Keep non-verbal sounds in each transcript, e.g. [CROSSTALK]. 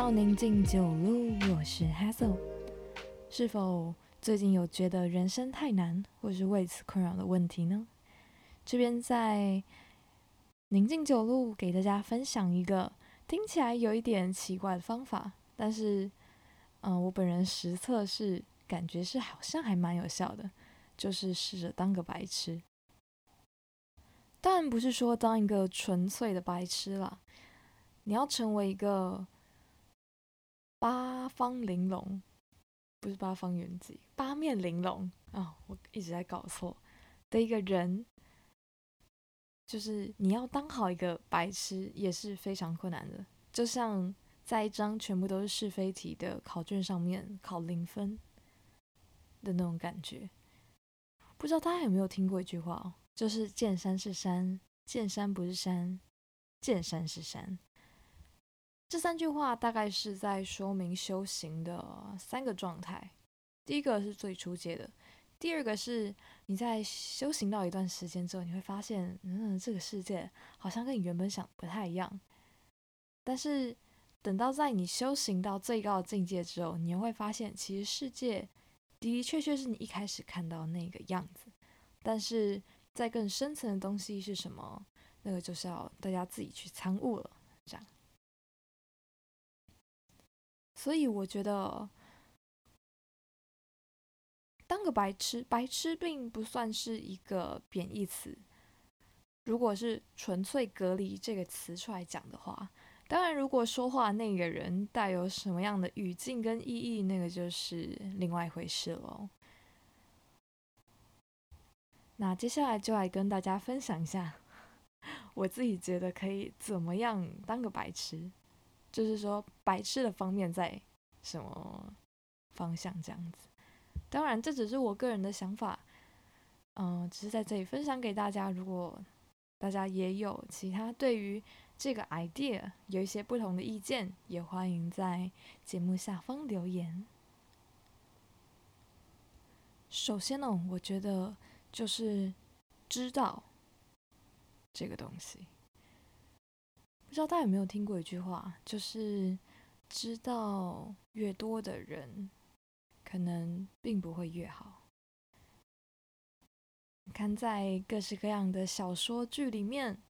到宁静九路，我是 Hazel。是否最近有觉得人生太难，或是为此困扰的问题呢？这边在宁静九路给大家分享一个听起来有一点奇怪的方法，但是，嗯，我本人实测是感觉是好像还蛮有效的，就是试着当个白痴。当然不是说当一个纯粹的白痴啦，你要成为一个八方玲珑，不是八方圆寂，八面玲珑啊！我一直在搞错的一个人。就是你要当好一个白痴也是非常困难的，就像在一张全部都是是非题的考卷上面考零分的那种感觉。不知道大家有没有听过一句话哦，就是见山是山，见山不是山，见山是山。这三句话大概是在说明修行的三个状态。第一个是最初阶的。第二个是你在修行到一段时间之后，你会发现，嗯，这个世界好像跟你原本想不太一样。但是等到在你修行到最高的境界之后，你又会发现，其实世界的的确确是你一开始看到那个样子。但是在更深层的东西是什么？那个就是要大家自己去参悟了。所以我觉得。当个白痴，白痴并不算是一个贬义词。如果是纯粹隔离这个词出来讲的话，当然，如果说话那个人带有什么样的语境跟意义，那个就是另外一回事喽。那接下来就来跟大家分享一下，[LAUGHS] 我自己觉得可以怎么样当个白痴，就是说白痴的方面在什么方向这样子。当然，这只是我个人的想法，嗯，只是在这里分享给大家。如果大家也有其他对于这个 idea 有一些不同的意见，也欢迎在节目下方留言。首先呢，我觉得就是知道这个东西，不知道大家有没有听过一句话，就是知道越多的人。可能并不会越好。看，在各式各样的小说剧里面，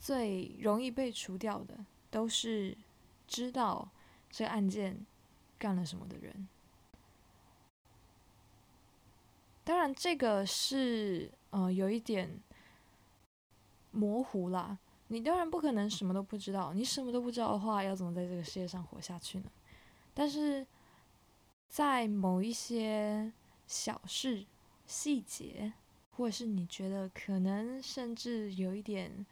最容易被除掉的，都是知道这案件干了什么的人。当然，这个是呃有一点模糊啦。你当然不可能什么都不知道。你什么都不知道的话，要怎么在这个世界上活下去呢？但是。在某一些小事、细节，或者是你觉得可能甚至有一点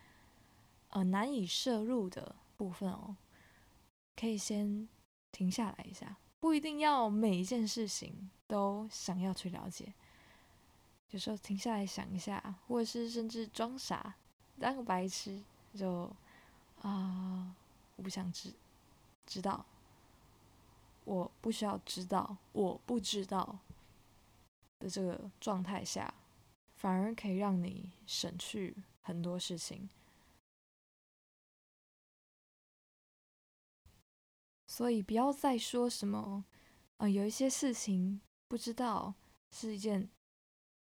呃难以摄入的部分哦，可以先停下来一下，不一定要每一件事情都想要去了解，有时候停下来想一下，或者是甚至装傻当个白痴，就啊，我不想知知道。我不需要知道，我不知道的这个状态下，反而可以让你省去很多事情。所以不要再说什么，呃，有一些事情不知道是一件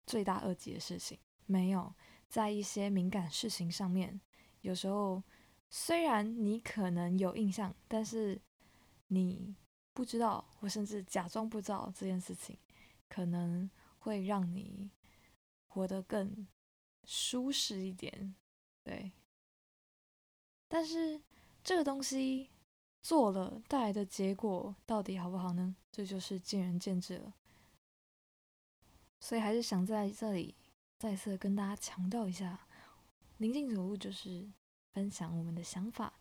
罪大恶极的事情。没有，在一些敏感事情上面，有时候虽然你可能有印象，但是你。不知道，或甚至假装不知道这件事情，可能会让你活得更舒适一点，对。但是这个东西做了带来的结果到底好不好呢？这就是见仁见智了。所以还是想在这里再次跟大家强调一下，宁静走路就是分享我们的想法。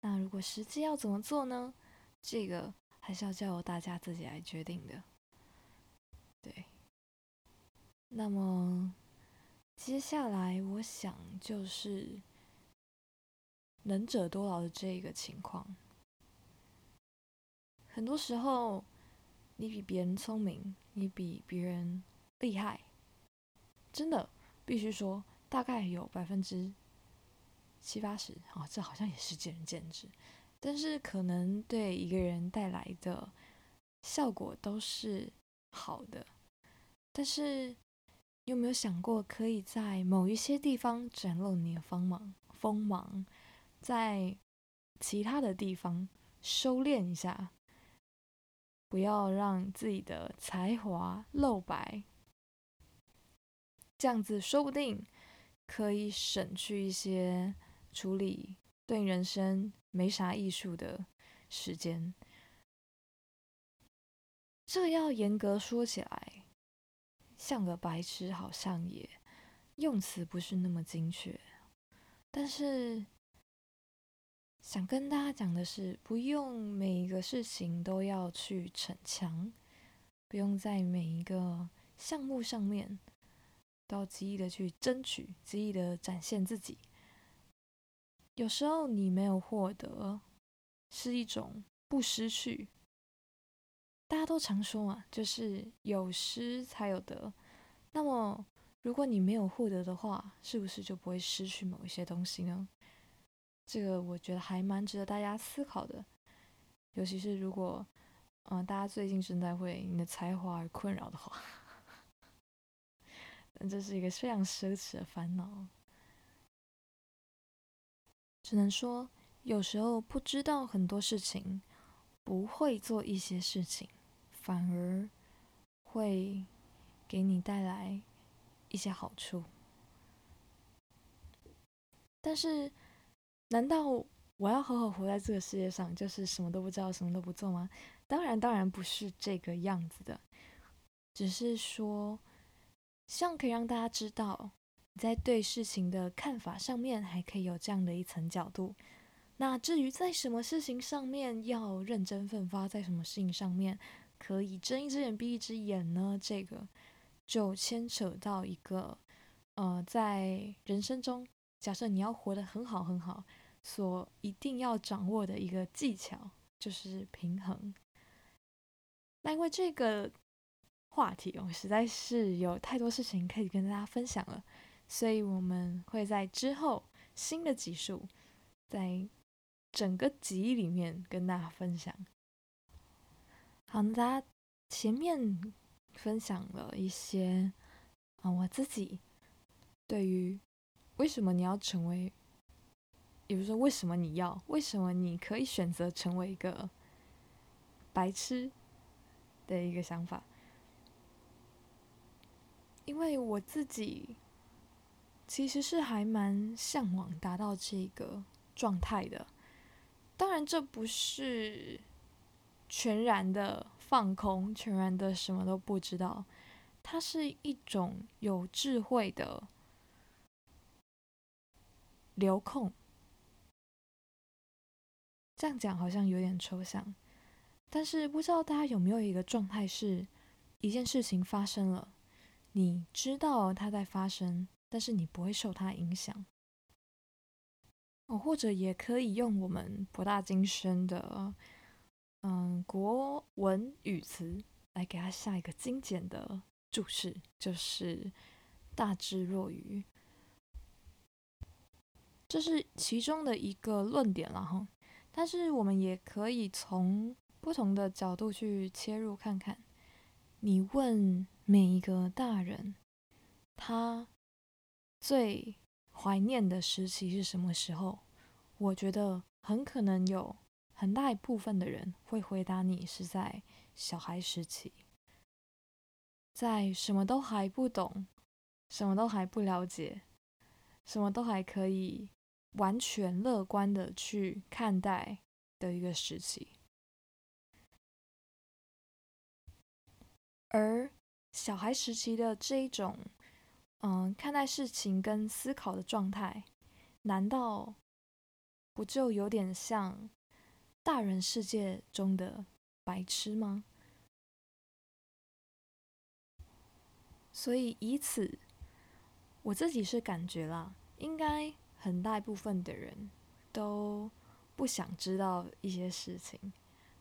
那如果实际要怎么做呢？这个。还是要交由大家自己来决定的，对。那么接下来，我想就是能者多劳的这个情况。很多时候，你比别人聪明，你比别人厉害，真的必须说，大概有百分之七八十，哦，这好像也是见仁见智。但是可能对一个人带来的效果都是好的。但是你有没有想过，可以在某一些地方展露你的锋芒？锋芒，在其他的地方收敛一下，不要让自己的才华露白。这样子说不定可以省去一些处理对人生没啥艺术的时间。这要严格说起来，像个白痴，好像也用词不是那么精确。但是想跟大家讲的是，不用每一个事情都要去逞强，不用在每一个项目上面。都要极力的去争取，极力的展现自己。有时候你没有获得，是一种不失去。大家都常说嘛，就是有失才有得。那么，如果你没有获得的话，是不是就不会失去某一些东西呢？这个我觉得还蛮值得大家思考的。尤其是如果，嗯，大家最近正在为你的才华而困扰的话。[LAUGHS] 这是一个非常奢侈的烦恼，只能说有时候不知道很多事情，不会做一些事情，反而会给你带来一些好处。但是，难道我要好好活在这个世界上，就是什么都不知道，什么都不做吗？当然，当然不是这个样子的，只是说。希望可以让大家知道，在对事情的看法上面还可以有这样的一层角度。那至于在什么事情上面要认真奋发，在什么事情上面可以睁一只眼闭一只眼呢？这个就牵扯到一个，呃，在人生中，假设你要活得很好很好，所一定要掌握的一个技巧就是平衡。那因为这个。话题我，实在是有太多事情可以跟大家分享了，所以我们会在之后新的集数，在整个集里面跟大家分享。好，那大家前面分享了一些啊，我自己对于为什么你要成为，也就是说为什么你要，为什么你可以选择成为一个白痴的一个想法。因为我自己其实是还蛮向往达到这个状态的，当然这不是全然的放空，全然的什么都不知道，它是一种有智慧的流控。这样讲好像有点抽象，但是不知道大家有没有一个状态，是一件事情发生了。你知道它在发生，但是你不会受它影响。哦，或者也可以用我们博大精深的，嗯，国文语词来给它下一个精简的注释，就是大智若愚。这是其中的一个论点了哈。但是我们也可以从不同的角度去切入看看。你问。每一个大人，他最怀念的时期是什么时候？我觉得很可能有很大一部分的人会回答你是在小孩时期，在什么都还不懂、什么都还不了解、什么都还可以完全乐观的去看待的一个时期，而。小孩时期的这一种，嗯，看待事情跟思考的状态，难道不就有点像大人世界中的白痴吗？所以以此，我自己是感觉啦，应该很大部分的人都不想知道一些事情，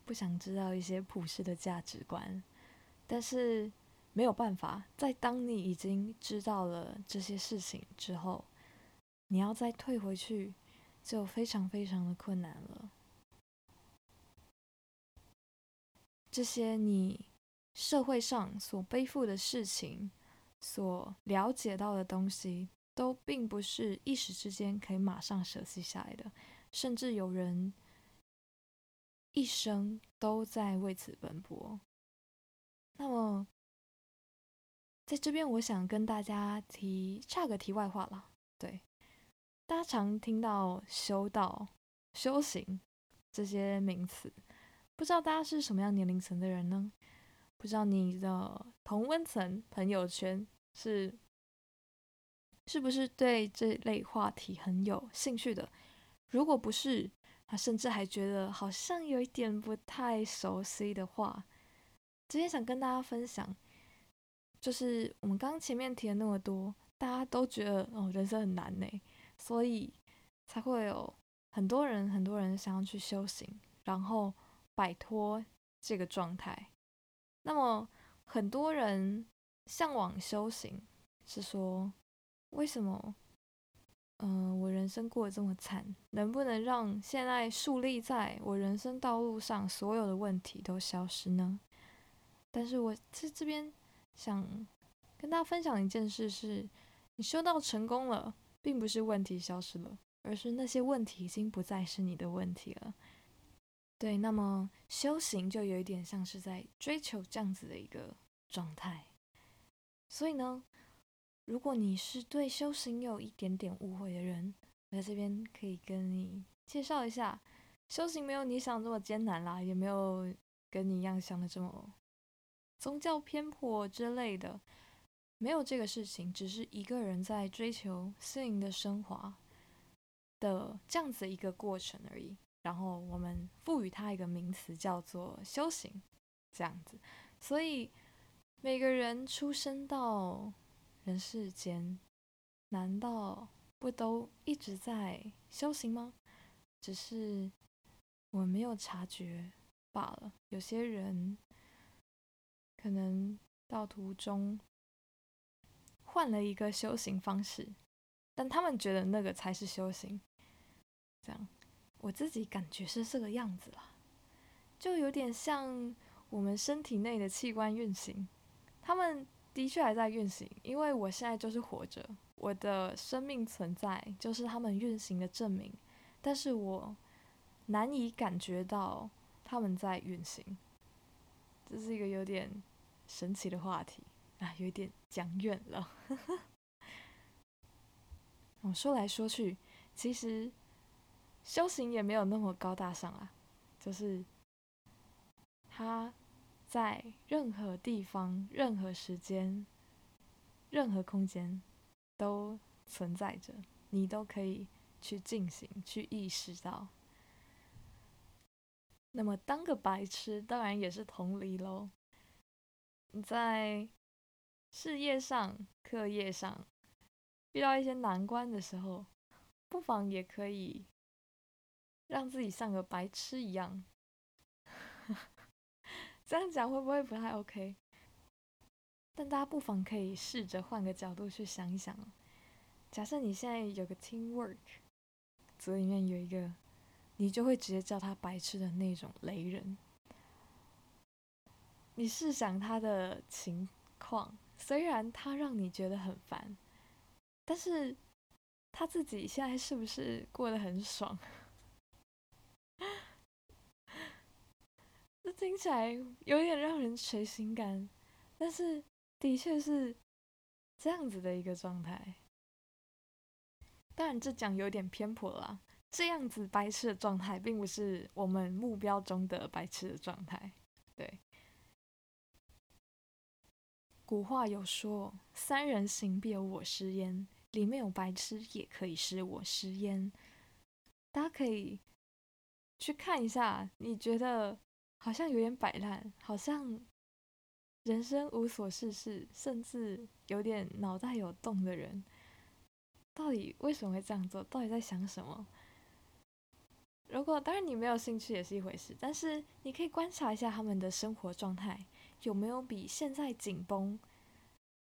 不想知道一些普世的价值观，但是。没有办法，在当你已经知道了这些事情之后，你要再退回去，就非常非常的困难了。这些你社会上所背负的事情，所了解到的东西，都并不是一时之间可以马上舍弃下来的，甚至有人一生都在为此奔波。那么，在这边，我想跟大家提差个题外话啦。对，大家常听到修道、修行这些名词，不知道大家是什么样年龄层的人呢？不知道你的同温层朋友圈是是不是对这类话题很有兴趣的？如果不是，他甚至还觉得好像有一点不太熟悉的话。今天想跟大家分享，就是我们刚前面提了那么多，大家都觉得哦，人生很难呢，所以才会有很多人很多人想要去修行，然后摆脱这个状态。那么很多人向往修行，是说为什么？嗯，我人生过得这么惨，能不能让现在树立在我人生道路上所有的问题都消失呢？但是我在这边想跟大家分享一件事：是你修道成功了，并不是问题消失了，而是那些问题已经不再是你的问题了。对，那么修行就有一点像是在追求这样子的一个状态。所以呢，如果你是对修行有一点点误会的人，我在这边可以跟你介绍一下，修行没有你想这么艰难啦，也没有跟你一样想的这么。宗教偏颇之类的，没有这个事情，只是一个人在追求私营的升华的这样子一个过程而已。然后我们赋予它一个名词，叫做修行，这样子。所以每个人出生到人世间，难道不都一直在修行吗？只是我没有察觉罢了。有些人。可能到途中换了一个修行方式，但他们觉得那个才是修行。这样，我自己感觉是这个样子啦，就有点像我们身体内的器官运行，他们的确还在运行，因为我现在就是活着，我的生命存在就是他们运行的证明，但是我难以感觉到他们在运行，这是一个有点。神奇的话题啊，有点讲远了。我说来说去，其实修行也没有那么高大上啊，就是它在任何地方、任何时间、任何空间都存在着，你都可以去进行、去意识到。那么当个白痴，当然也是同理喽。在事业上、课业上遇到一些难关的时候，不妨也可以让自己像个白痴一样。[LAUGHS] 这样讲会不会不太 OK？但大家不妨可以试着换个角度去想一想。假设你现在有个 teamwork 组里面有一个，你就会直接叫他白痴的那种雷人。你试想他的情况，虽然他让你觉得很烦，但是他自己现在是不是过得很爽？[LAUGHS] 这听起来有点让人垂心肝，但是的确是这样子的一个状态。当然，这讲有点偏颇啦。这样子白痴的状态，并不是我们目标中的白痴的状态，对。古话有说：“三人行，必有我师焉。”里面有白痴，也可以是我师焉。大家可以去看一下，你觉得好像有点摆烂，好像人生无所事事，甚至有点脑袋有洞的人，到底为什么会这样做？到底在想什么？如果当然你没有兴趣也是一回事，但是你可以观察一下他们的生活状态。有没有比现在紧绷，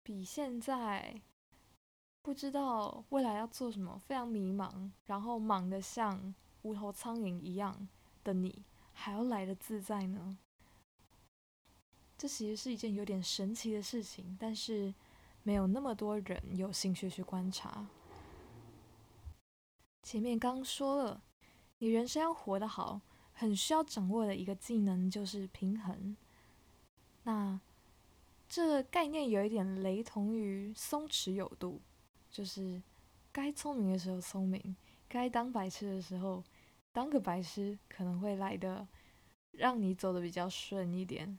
比现在不知道未来要做什么，非常迷茫，然后忙得像无头苍蝇一样的你，还要来的自在呢？这其实是一件有点神奇的事情，但是没有那么多人有兴趣去观察。前面刚说了，你人生要活得好，很需要掌握的一个技能就是平衡。那这个概念有一点雷同于松弛有度，就是该聪明的时候聪明，该当白痴的时候当个白痴，可能会来的让你走的比较顺一点。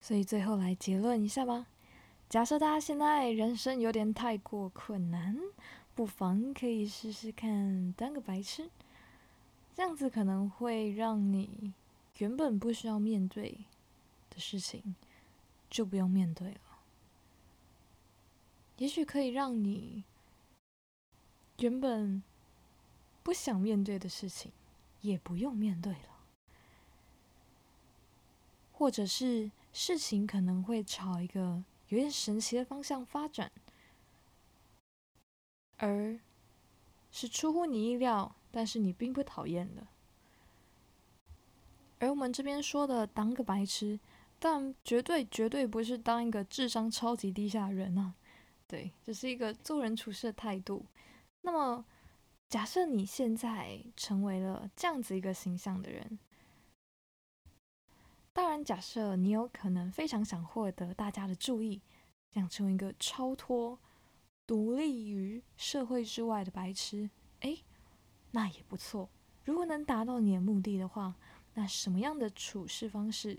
所以最后来结论一下吧。假设大家现在人生有点太过困难。不妨可以试试看当个白痴，这样子可能会让你原本不需要面对的事情就不用面对了。也许可以让你原本不想面对的事情也不用面对了，或者是事情可能会朝一个有点神奇的方向发展。而是出乎你意料，但是你并不讨厌的。而我们这边说的当个白痴，但绝对绝对不是当一个智商超级低下的人啊！对，这是一个做人处事的态度。那么，假设你现在成为了这样子一个形象的人，当然，假设你有可能非常想获得大家的注意，想成为一个超脱。独立于社会之外的白痴，哎，那也不错。如果能达到你的目的的话，那什么样的处事方式，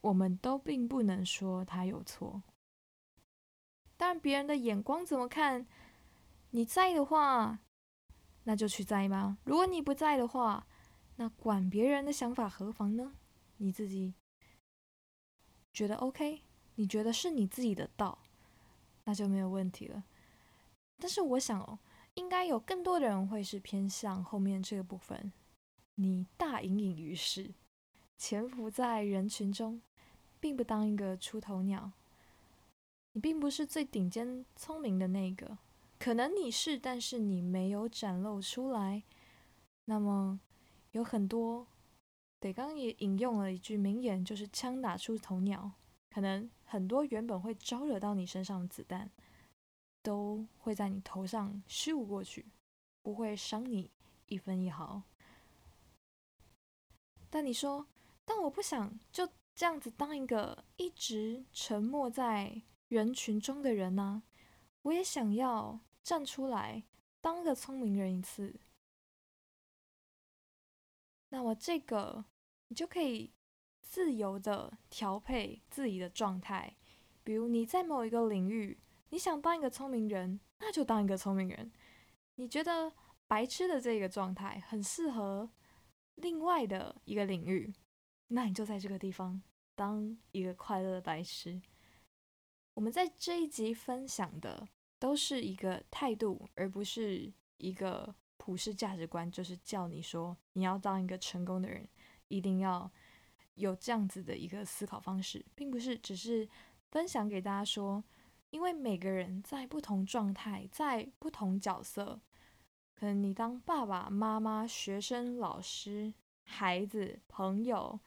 我们都并不能说他有错。但别人的眼光怎么看，你在的话，那就去在吧。如果你不在的话，那管别人的想法何妨呢？你自己觉得 OK，你觉得是你自己的道。那就没有问题了。但是我想哦，应该有更多的人会是偏向后面这个部分。你大隐隐于市，潜伏在人群中，并不当一个出头鸟。你并不是最顶尖聪明的那个，可能你是，但是你没有展露出来。那么有很多，得刚也引用了一句名言，就是“枪打出头鸟”。可能很多原本会招惹到你身上的子弹，都会在你头上咻过去，不会伤你一分一毫。但你说，但我不想就这样子当一个一直沉默在人群中的人呢？我也想要站出来当个聪明人一次。那么这个你就可以。自由的调配自己的状态，比如你在某一个领域，你想当一个聪明人，那就当一个聪明人。你觉得白痴的这个状态很适合另外的一个领域，那你就在这个地方当一个快乐的白痴。我们在这一集分享的都是一个态度，而不是一个普世价值观，就是叫你说你要当一个成功的人，一定要。有这样子的一个思考方式，并不是只是分享给大家说，因为每个人在不同状态，在不同角色，可能你当爸爸妈妈、学生、老师、孩子、朋友，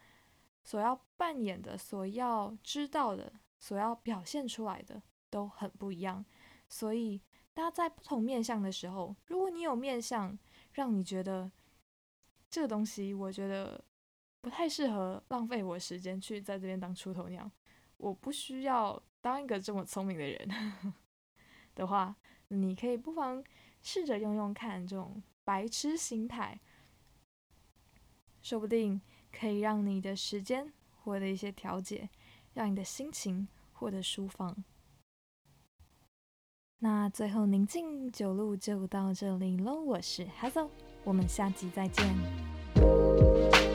所要扮演的、所要知道的、所要表现出来的都很不一样。所以，大家在不同面向的时候，如果你有面向让你觉得这个东西，我觉得。不太适合浪费我时间去在这边当出头鸟。我不需要当一个这么聪明的人 [LAUGHS] 的话，你可以不妨试着用用看这种白痴心态，说不定可以让你的时间获得一些调节，让你的心情获得舒放。那最后宁静九路就到这里喽，我是 Hazel，我们下集再见。